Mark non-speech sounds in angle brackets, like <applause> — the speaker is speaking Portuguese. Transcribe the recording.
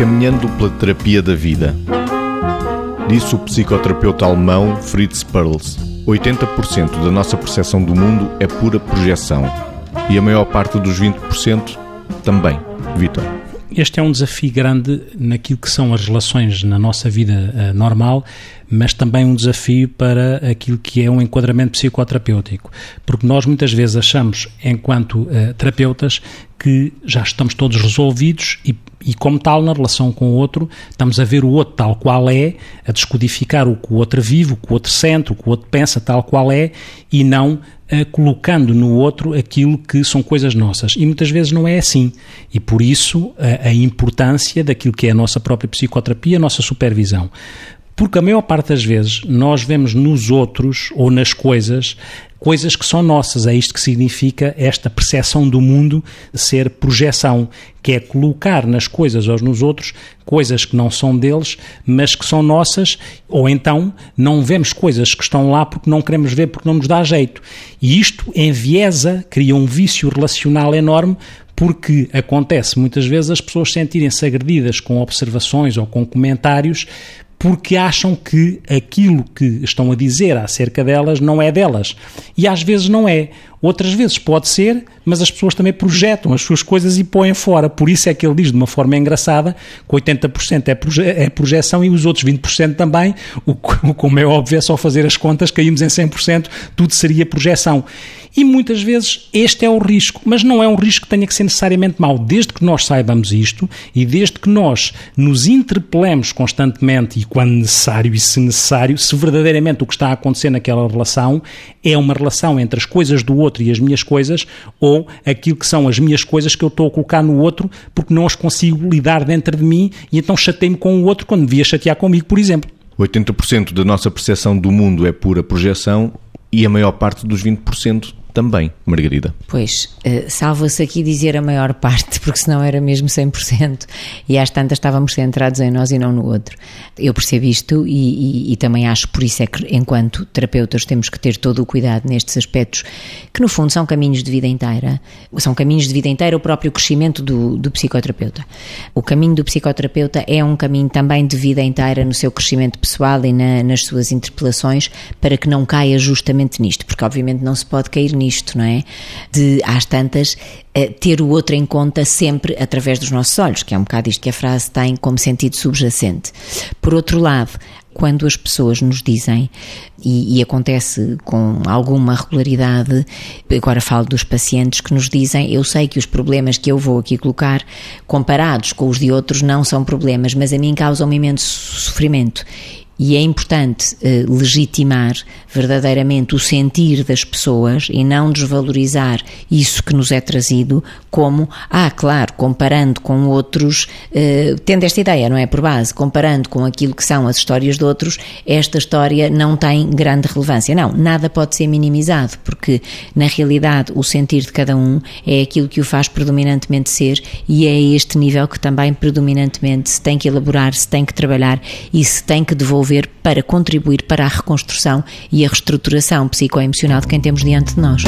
Caminhando pela terapia da vida. Disse o psicoterapeuta alemão Fritz Perls: 80% da nossa percepção do mundo é pura projeção. E a maior parte dos 20% também. Vitor. Este é um desafio grande naquilo que são as relações na nossa vida uh, normal, mas também um desafio para aquilo que é um enquadramento psicoterapêutico. Porque nós muitas vezes achamos, enquanto uh, terapeutas, que já estamos todos resolvidos e, e, como tal, na relação com o outro, estamos a ver o outro tal qual é, a descodificar o que o outro vive, o que o outro sente, o que o outro pensa tal qual é, e não uh, colocando no outro aquilo que são coisas nossas. E muitas vezes não é assim. E por isso a, a importância daquilo que é a nossa própria psicoterapia, a nossa supervisão. Porque a maior parte das vezes nós vemos nos outros ou nas coisas coisas que são nossas. É isto que significa esta percepção do mundo ser projeção, que é colocar nas coisas ou nos outros coisas que não são deles, mas que são nossas, ou então não vemos coisas que estão lá porque não queremos ver, porque não nos dá jeito. E isto enviesa, cria um vício relacional enorme, porque acontece muitas vezes as pessoas sentirem-se agredidas com observações ou com comentários porque acham que aquilo que estão a dizer acerca delas não é delas. E às vezes não é. Outras vezes pode ser, mas as pessoas também projetam as suas coisas e põem fora. Por isso é que ele diz de uma forma engraçada que 80% é, proje é projeção e os outros 20% também. O, como é óbvio, é só fazer as contas, caímos em 100%, tudo seria projeção. E muitas vezes este é o risco, mas não é um risco que tenha que ser necessariamente mau. Desde que nós saibamos isto e desde que nós nos interpelemos constantemente e quando necessário e se necessário, se verdadeiramente o que está a acontecer naquela relação é uma relação entre as coisas do outro e as minhas coisas ou aquilo que são as minhas coisas que eu estou a colocar no outro porque não as consigo lidar dentro de mim e então chatei-me com o outro quando devia chatear comigo, por exemplo. 80% da nossa percepção do mundo é pura projeção e a maior parte dos 20% também, Margarida. Pois, uh, salva-se aqui dizer a maior parte, <laughs> porque senão era mesmo 100%, e às tantas estávamos centrados em nós e não no outro. Eu percebo isto e, e, e, também acho por isso é que, enquanto terapeutas, temos que ter todo o cuidado nestes aspectos, que no fundo são caminhos de vida inteira, são caminhos de vida inteira o próprio crescimento do, do psicoterapeuta. O caminho do psicoterapeuta é um caminho também de vida inteira no seu crescimento pessoal e na, nas suas interpelações, para que não caia justamente nisto, porque obviamente não se pode cair nisto, não é? De, às tantas, eh, ter o outro em conta sempre através dos nossos olhos, que é um bocado isto que a frase tem como sentido subjacente. Por outro lado, quando as pessoas nos dizem, e, e, acontece com alguma regularidade, agora falo dos pacientes que nos dizem: Eu sei que os problemas que eu vou aqui colocar, comparados com os de outros, não são problemas, mas a mim causam imenso sofrimento e é importante eh, legitimar verdadeiramente o sentir das pessoas e não desvalorizar isso que nos é trazido como, ah, claro, comparando com outros, eh, tendo esta ideia, não é? Por base, comparando com aquilo que são as histórias de outros, esta história não tem grande relevância. Não, nada pode ser minimizado, porque na realidade o sentir de cada um é aquilo que o faz predominantemente ser e é este nível que também predominantemente se tem que elaborar, se tem que trabalhar e se tem que devolver para contribuir para a reconstrução e a reestruturação psicoemocional de quem temos diante de nós.